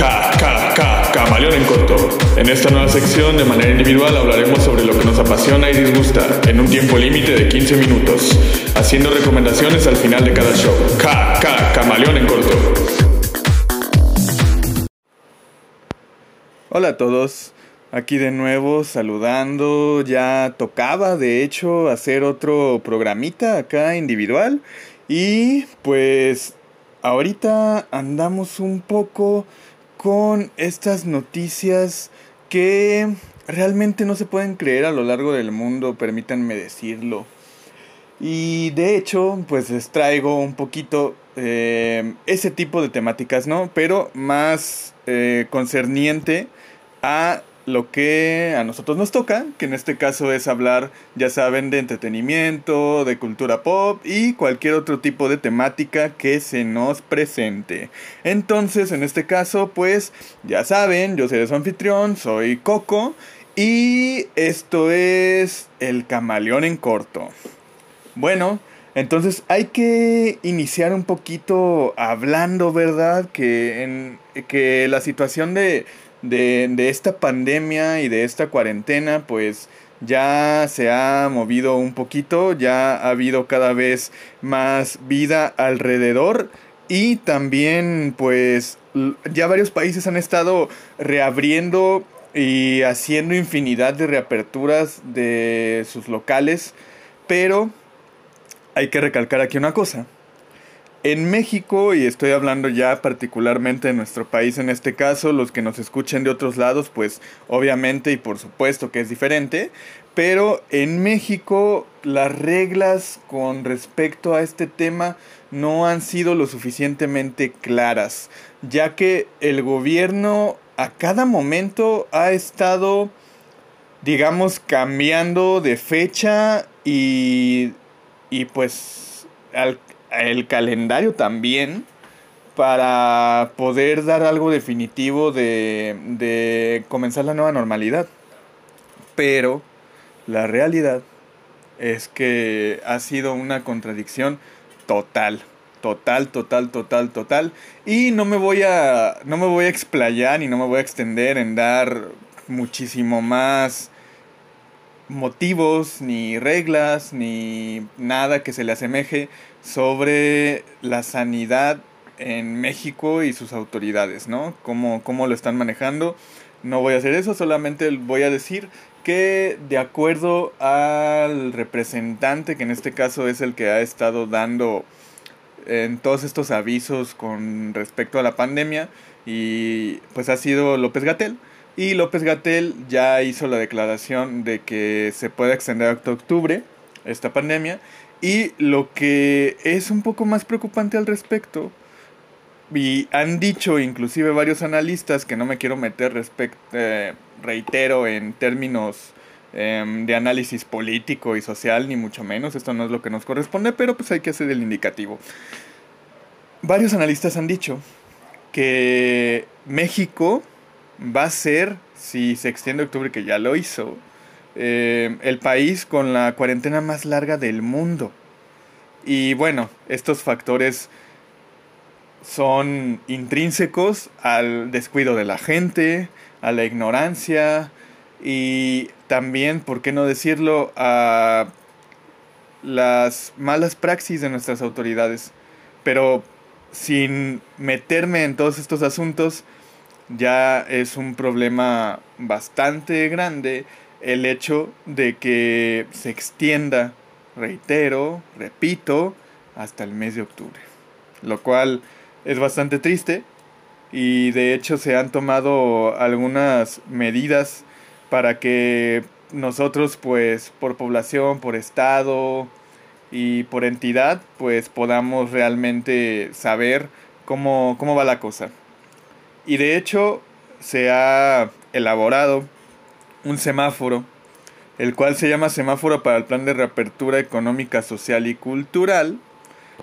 K, K, K, Camaleón en corto. En esta nueva sección, de manera individual, hablaremos sobre lo que nos apasiona y disgusta, en un tiempo límite de 15 minutos, haciendo recomendaciones al final de cada show. K, K, Camaleón en corto. Hola a todos, aquí de nuevo saludando, ya tocaba de hecho hacer otro programita acá individual y pues ahorita andamos un poco con estas noticias que realmente no se pueden creer a lo largo del mundo, permítanme decirlo. Y de hecho, pues les traigo un poquito eh, ese tipo de temáticas, ¿no? Pero más eh, concerniente a lo que a nosotros nos toca, que en este caso es hablar, ya saben, de entretenimiento, de cultura pop y cualquier otro tipo de temática que se nos presente. Entonces, en este caso, pues, ya saben, yo soy su anfitrión, soy Coco y esto es el camaleón en corto. Bueno, entonces hay que iniciar un poquito hablando, ¿verdad? Que, en, que la situación de de, esta pandemia y de esta cuarentena, pues ya se ha movido un poquito, ya ha habido cada vez más vida alrededor y también pues ya varios países han estado reabriendo y haciendo infinidad de reaperturas de sus locales, pero hay que recalcar aquí una cosa. En México, y estoy hablando ya particularmente de nuestro país en este caso, los que nos escuchen de otros lados, pues obviamente y por supuesto que es diferente, pero en México las reglas con respecto a este tema no han sido lo suficientemente claras, ya que el gobierno a cada momento ha estado, digamos, cambiando de fecha y, y pues al el calendario también para poder dar algo definitivo de, de comenzar la nueva normalidad. Pero la realidad es que ha sido una contradicción total, total, total, total, total. Y no me voy a, no me voy a explayar y no me voy a extender en dar muchísimo más motivos, ni reglas, ni nada que se le asemeje sobre la sanidad en México y sus autoridades, ¿no? Cómo, cómo lo están manejando. No voy a hacer eso, solamente voy a decir que de acuerdo al representante, que en este caso es el que ha estado dando en todos estos avisos con respecto a la pandemia, y pues ha sido López Gatel. Y López Gatel ya hizo la declaración de que se puede extender hasta octubre esta pandemia y lo que es un poco más preocupante al respecto, y han dicho inclusive varios analistas que no me quiero meter, eh, reitero, en términos em, de análisis político y social, ni mucho menos, esto no es lo que nos corresponde, pero pues hay que hacer el indicativo. Varios analistas han dicho que México va a ser, si se extiende octubre, que ya lo hizo, eh, el país con la cuarentena más larga del mundo. Y bueno, estos factores son intrínsecos al descuido de la gente, a la ignorancia y también, ¿por qué no decirlo?, a las malas praxis de nuestras autoridades. Pero sin meterme en todos estos asuntos, ya es un problema bastante grande el hecho de que se extienda, reitero, repito, hasta el mes de octubre. Lo cual es bastante triste y de hecho se han tomado algunas medidas para que nosotros pues por población, por estado y por entidad pues podamos realmente saber cómo, cómo va la cosa. Y de hecho se ha elaborado un semáforo, el cual se llama semáforo para el plan de reapertura económica, social y cultural.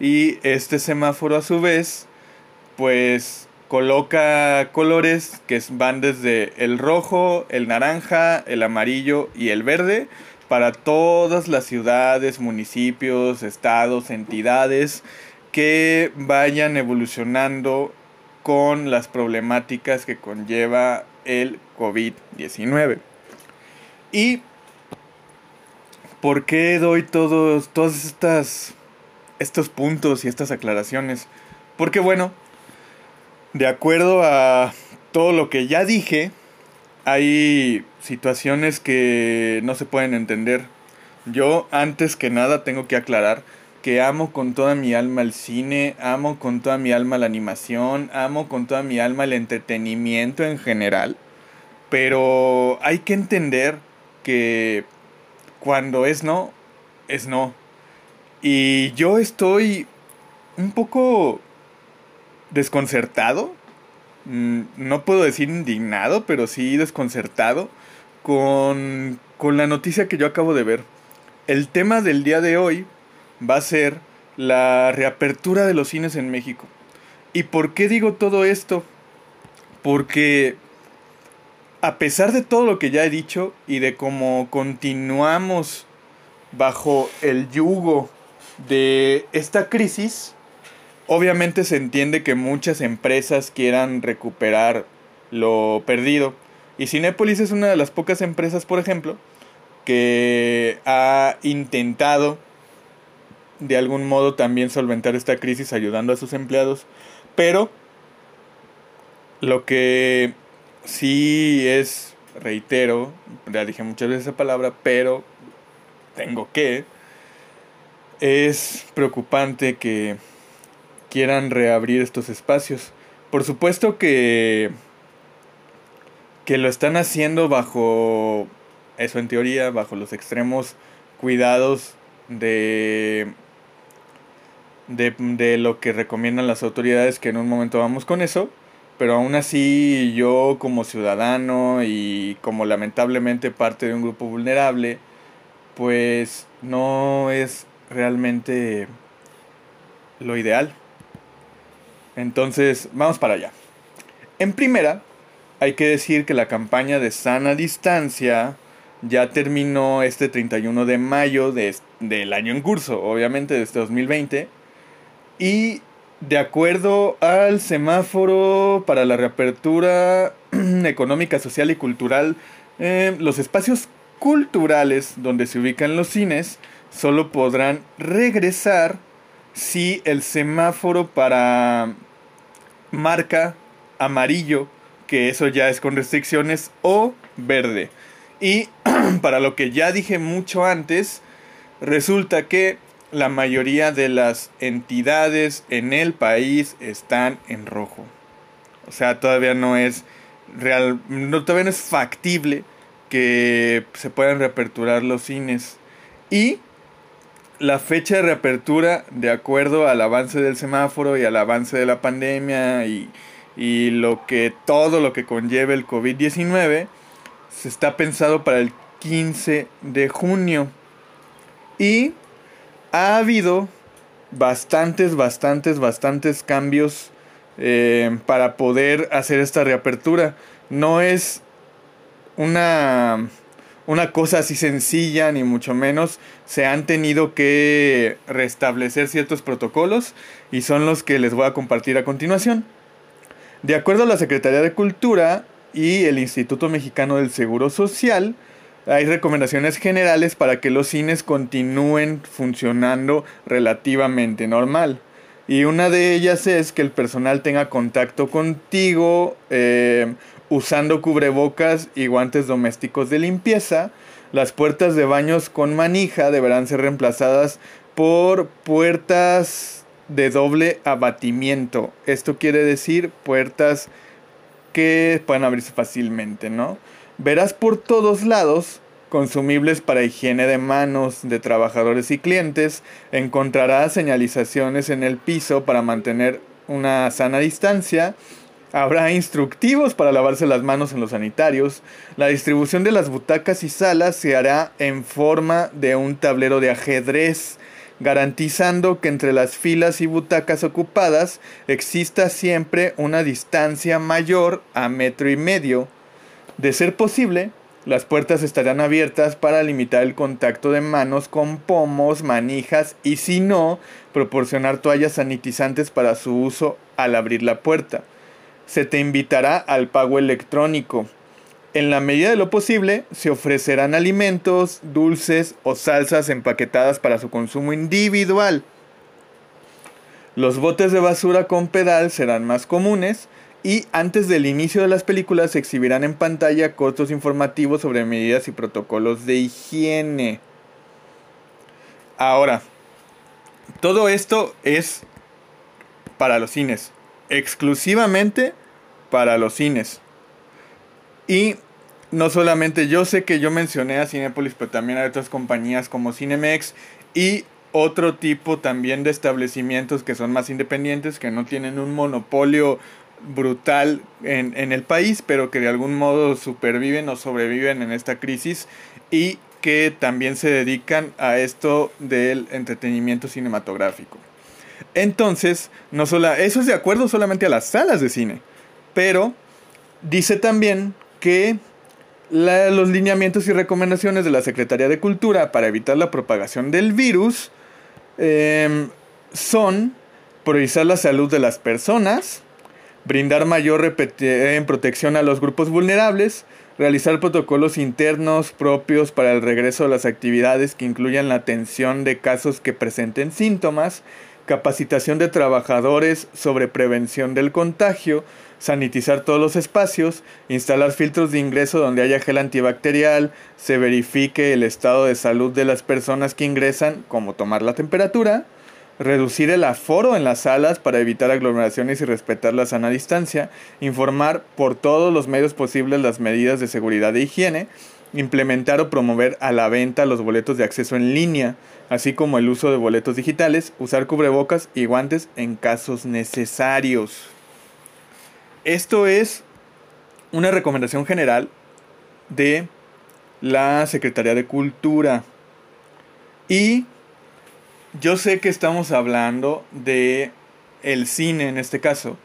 Y este semáforo a su vez, pues coloca colores que van desde el rojo, el naranja, el amarillo y el verde para todas las ciudades, municipios, estados, entidades que vayan evolucionando con las problemáticas que conlleva el COVID-19. ¿Y por qué doy todos, estas, estos puntos y estas aclaraciones? Porque bueno, de acuerdo a todo lo que ya dije, hay situaciones que no se pueden entender. Yo antes que nada tengo que aclarar que amo con toda mi alma el cine, amo con toda mi alma la animación, amo con toda mi alma el entretenimiento en general. Pero hay que entender que cuando es no, es no. Y yo estoy un poco desconcertado. Mm, no puedo decir indignado, pero sí desconcertado con, con la noticia que yo acabo de ver. El tema del día de hoy va a ser la reapertura de los cines en México. ¿Y por qué digo todo esto? Porque a pesar de todo lo que ya he dicho y de cómo continuamos bajo el yugo de esta crisis, obviamente se entiende que muchas empresas quieran recuperar lo perdido. Y Cinepolis es una de las pocas empresas, por ejemplo, que ha intentado de algún modo también solventar esta crisis ayudando a sus empleados. Pero lo que sí es, reitero, ya dije muchas veces esa palabra, pero tengo que, es preocupante que quieran reabrir estos espacios. Por supuesto que que lo están haciendo bajo eso en teoría, bajo los extremos cuidados de de, de lo que recomiendan las autoridades, que en un momento vamos con eso, pero aún así yo como ciudadano y como lamentablemente parte de un grupo vulnerable, pues no es realmente lo ideal. Entonces, vamos para allá. En primera, hay que decir que la campaña de sana distancia ya terminó este 31 de mayo de, del año en curso, obviamente de este 2020. Y de acuerdo al semáforo para la reapertura económica, social y cultural, eh, los espacios culturales donde se ubican los cines solo podrán regresar si el semáforo para marca amarillo, que eso ya es con restricciones, o verde. Y para lo que ya dije mucho antes, resulta que la mayoría de las entidades en el país están en rojo. O sea, todavía no es real, no, todavía no es factible que se puedan reaperturar los cines. Y la fecha de reapertura, de acuerdo al avance del semáforo y al avance de la pandemia y, y lo que todo lo que conlleve el COVID-19, se está pensado para el 15 de junio. Y ha habido bastantes, bastantes, bastantes cambios eh, para poder hacer esta reapertura. No es una, una cosa así sencilla, ni mucho menos. Se han tenido que restablecer ciertos protocolos y son los que les voy a compartir a continuación. De acuerdo a la Secretaría de Cultura y el Instituto Mexicano del Seguro Social, hay recomendaciones generales para que los cines continúen funcionando relativamente normal. Y una de ellas es que el personal tenga contacto contigo eh, usando cubrebocas y guantes domésticos de limpieza. Las puertas de baños con manija deberán ser reemplazadas por puertas de doble abatimiento. Esto quiere decir puertas que pueden abrirse fácilmente, ¿no? Verás por todos lados consumibles para higiene de manos de trabajadores y clientes, encontrarás señalizaciones en el piso para mantener una sana distancia, habrá instructivos para lavarse las manos en los sanitarios, la distribución de las butacas y salas se hará en forma de un tablero de ajedrez, garantizando que entre las filas y butacas ocupadas exista siempre una distancia mayor a metro y medio. De ser posible, las puertas estarán abiertas para limitar el contacto de manos con pomos, manijas y si no, proporcionar toallas sanitizantes para su uso al abrir la puerta. se te invitará al pago electrónico. En la medida de lo posible, se ofrecerán alimentos, dulces o salsas empaquetadas para su consumo individual. Los botes de basura con pedal serán más comunes y antes del inicio de las películas se exhibirán en pantalla cortos informativos sobre medidas y protocolos de higiene. Ahora, todo esto es para los cines, exclusivamente para los cines. Y no solamente yo sé que yo mencioné a Cinepolis, pero también a otras compañías como Cinemex y otro tipo también de establecimientos que son más independientes, que no tienen un monopolio brutal en, en, el país, pero que de algún modo superviven o sobreviven en esta crisis y que también se dedican a esto del entretenimiento cinematográfico. Entonces, no solo, eso es de acuerdo solamente a las salas de cine, pero dice también que los lineamientos y recomendaciones de la Secretaría de Cultura para evitar la propagación del virus em, son priorizar la salud de las personas, brindar mayor protección a los grupos vulnerables, realizar protocolos internos propios para el regreso a las actividades que incluyan la atención de casos que presenten síntomas, capacitación de trabajadores sobre prevención del contagio, sanitizar todos los espacios, instalar filtros de ingreso donde haya gel antibacterial, se verifique el estado de salud de las personas que ingresan, como tomar la temperatura, reducir el aforo en las salas para evitar aglomeraciones y respetar la sana distancia, informar por todos los medios posibles las medidas de seguridad e higiene, implementar o promover a la venta los boletos de acceso en línea, así como el uso de boletos digitales, usar cubrebocas y guantes en casos necesarios. Esto es una recomendación general de la Secretaría de Cultura. Y yo sé que estamos hablando de el cine en este caso,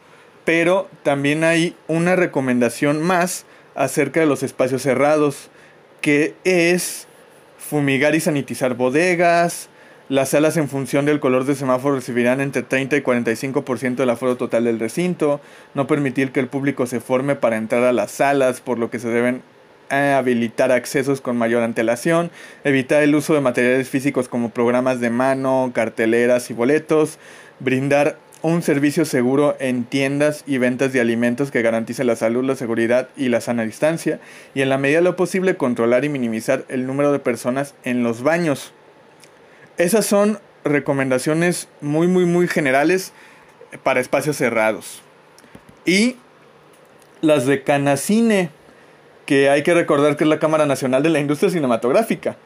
pero también hay una recomendación más acerca de los espacios cerrados, que es fumigar y sanitizar bodegas. Las salas en función del color de semáforo recibirán entre 30 y 45% del aforo total del recinto. No permitir que el público se forme para entrar a las salas, por lo que se deben habilitar accesos con mayor antelación, evitar el uso de materiales físicos como programas de mano, carteleras y boletos, brindar un servicio seguro en tiendas y ventas de alimentos que garantice la salud, la seguridad y la sana distancia, y en la medida de lo posible controlar y minimizar el número de personas en los baños. Esas son recomendaciones muy muy muy generales para espacios cerrados. Y las de Canacine que hay que recordar que es la Cámara Nacional de la Industria Cinematográfica.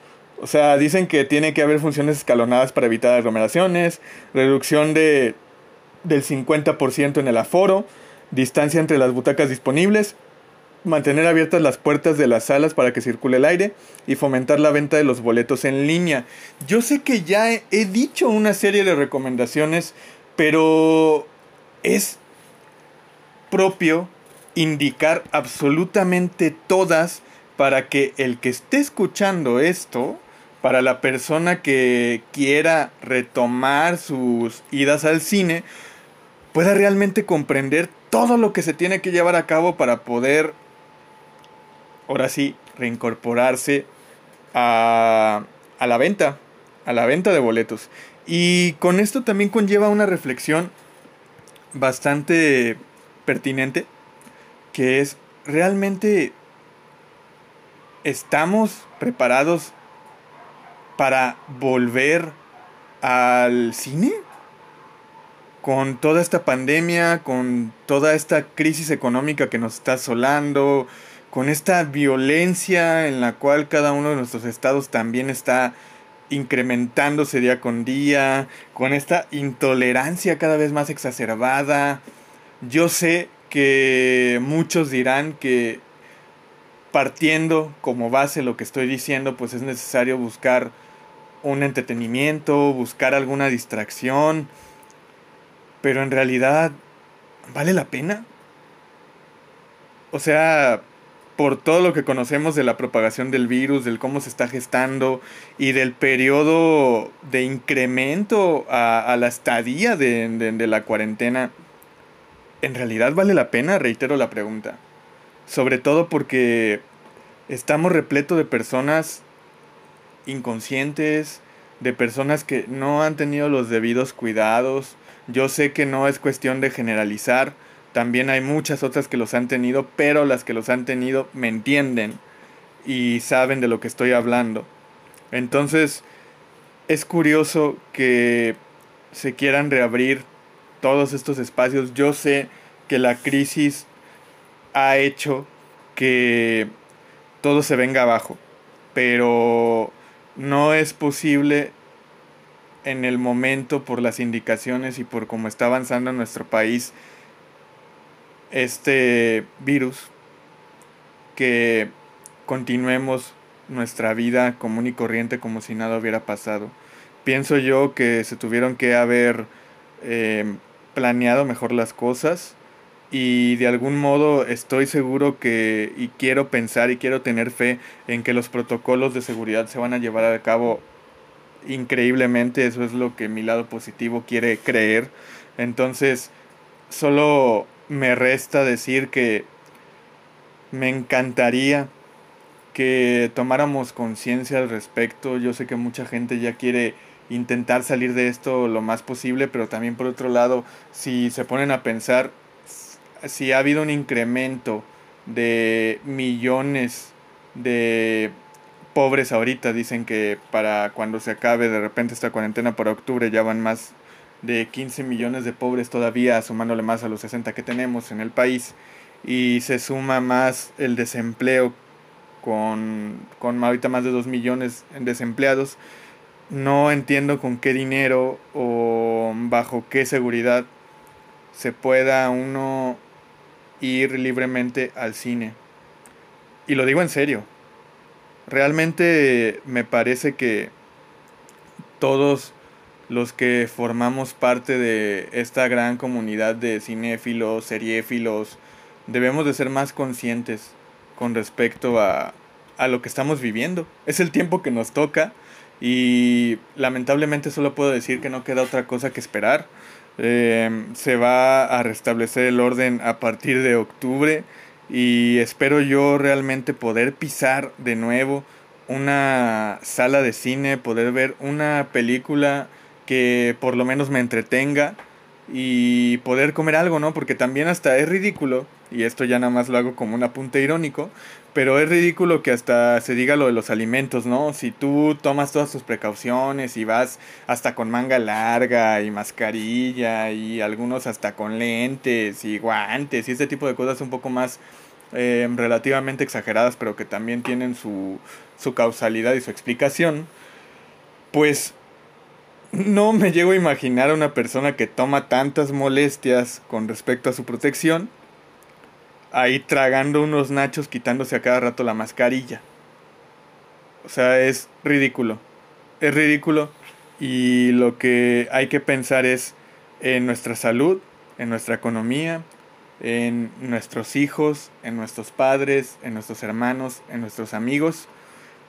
O sea, dicen que tiene que haber funciones escalonadas para evitar aglomeraciones, reducción de, del 50% en el aforo, distancia entre las butacas disponibles, mantener abiertas las puertas de las salas para que circule el aire y fomentar la venta de los boletos en línea. Yo sé que ya he, he dicho una serie de recomendaciones, pero es propio indicar absolutamente todas para que el que esté escuchando esto, para la persona que quiera retomar sus idas al cine, pueda realmente comprender todo lo que se tiene que llevar a cabo para poder, ahora sí, reincorporarse a, a la venta, a la venta de boletos. Y con esto también conlleva una reflexión bastante pertinente que es realmente estamos preparados para volver al cine con toda esta pandemia, con toda esta crisis económica que nos está asolando, con esta violencia en la cual cada uno de nuestros estados también está incrementándose día con día, con esta intolerancia cada vez más exacerbada. Yo sé que muchos dirán que partiendo como base lo que estoy diciendo, pues es necesario buscar un entretenimiento, buscar alguna distracción, pero en realidad, ¿vale la pena? O sea, por todo lo que conocemos de la propagación del virus, del cómo se está gestando y del periodo de incremento a, la estadía de la cuarentena, ¿en realidad vale la pena? Reitero la pregunta. Sobre todo porque estamos repletos de personas inconscientes, de personas que no han tenido los debidos cuidados. Yo sé que no es cuestión de generalizar, también hay muchas otras que los han tenido, pero las que los han tenido me entienden y saben de lo que estoy hablando. Entonces, es curioso que se quieran reabrir todos estos espacios. Yo sé que la crisis ha hecho que todo se venga abajo, pero no es posible en el momento por las indicaciones y por cómo está avanzando nuestro país este virus que continuemos nuestra vida común y corriente como si nada hubiera pasado. Pienso yo que se tuvieron que haber eh, planeado mejor las cosas y de algún modo estoy seguro que y quiero pensar y quiero tener fe en que los protocolos de seguridad se van a llevar a cabo increíblemente, eso es lo que mi lado positivo quiere creer. Entonces, solo me resta decir que me encantaría que tomáramos conciencia al respecto. Yo sé que mucha gente ya quiere intentar salir de esto lo más posible, pero también por otro lado, si se ponen a pensar, si ha habido un incremento de millones de pobres ahorita, dicen que para cuando se acabe de repente esta cuarentena por octubre ya van más de 15 millones de pobres todavía, sumándole más a los 60 que tenemos en el país, y se suma más el desempleo con, con ahorita más de 2 millones en desempleados, no entiendo con qué dinero o bajo qué seguridad se pueda uno ir libremente al cine. Y lo digo en serio. Realmente me parece que todos los que formamos parte de esta gran comunidad de cinéfilos, seriéfilos, debemos de ser más conscientes con respecto a, a lo que estamos viviendo. Es el tiempo que nos toca y lamentablemente solo puedo decir que no queda otra cosa que esperar. Em, se va a restablecer el orden a partir de octubre y espero yo realmente poder pisar de nuevo una sala de cine, poder ver una película que por lo menos me entretenga y poder comer algo, ¿no? Porque también hasta es ridículo, y esto ya nada más lo hago como un apunte irónico, pero es ridículo que hasta se diga lo de los alimentos, ¿no? Si tú tomas todas tus precauciones y vas hasta con manga larga y mascarilla y algunos hasta con lentes y guantes y este tipo de cosas un poco más eh, relativamente exageradas, pero que también tienen su, su causalidad y su explicación, pues no me llego a imaginar a una persona que toma tantas molestias con respecto a su protección, ahí tragando unos nachos quitándose a cada rato la mascarilla. O sea, es ridículo. Es ridículo y lo que hay que pensar es en nuestra salud, en nuestra economía, en nuestros hijos, en nuestros padres, en nuestros hermanos, en nuestros amigos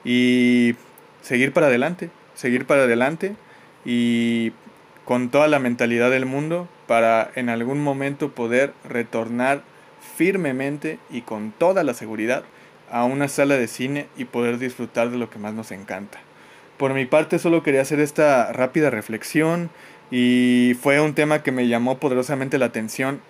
y seguir para adelante, seguir para adelante y con toda la mentalidad del mundo para en algún momento poder retornar firmemente y con toda la seguridad a una sala de cine y poder disfrutar de lo que más nos encanta. Por mi parte solo quería hacer esta rápida reflexión y fue un tema que me llamó poderosamente la atención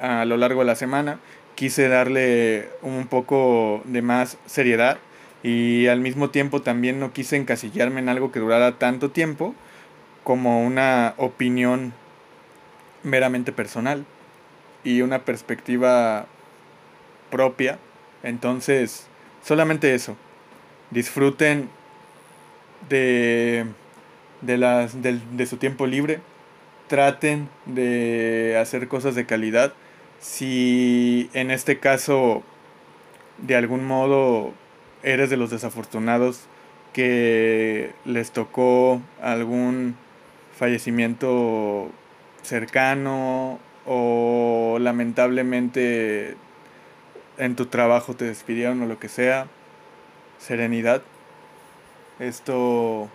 a lo largo de la semana. Quise darle un poco de más seriedad y al mismo tiempo también no quise encasillarme en algo que durara tanto tiempo como una opinión meramente personal y una perspectiva propia. Entonces, solamente eso. Disfruten de, de, las, de, su tiempo libre. Traten de hacer cosas de calidad. Si en este caso, de algún modo, eres de los desafortunados que les tocó algún fallecimiento cercano o lamentablemente en tu trabajo te despidieron o lo que sea, serenidad. Esto,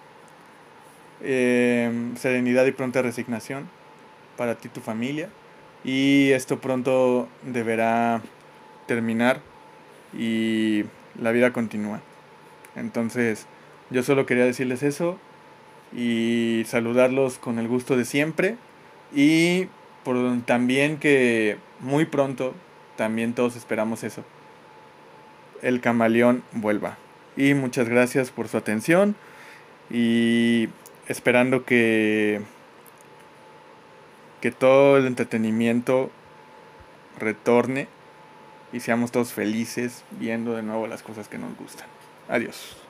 em, serenidad y pronta resignación para ti y tu familia. y esto pronto deberá terminar y la vida continúa. Entonces, yo solo quería decirles eso y saludarlos con el gusto de siempre y por también que muy pronto también todos esperamos eso. El camaleón vuelva. Y muchas gracias por su atención y esperando que que todo el entretenimiento retorne y seamos todos felices viendo de nuevo las cosas que nos gustan. Adiós.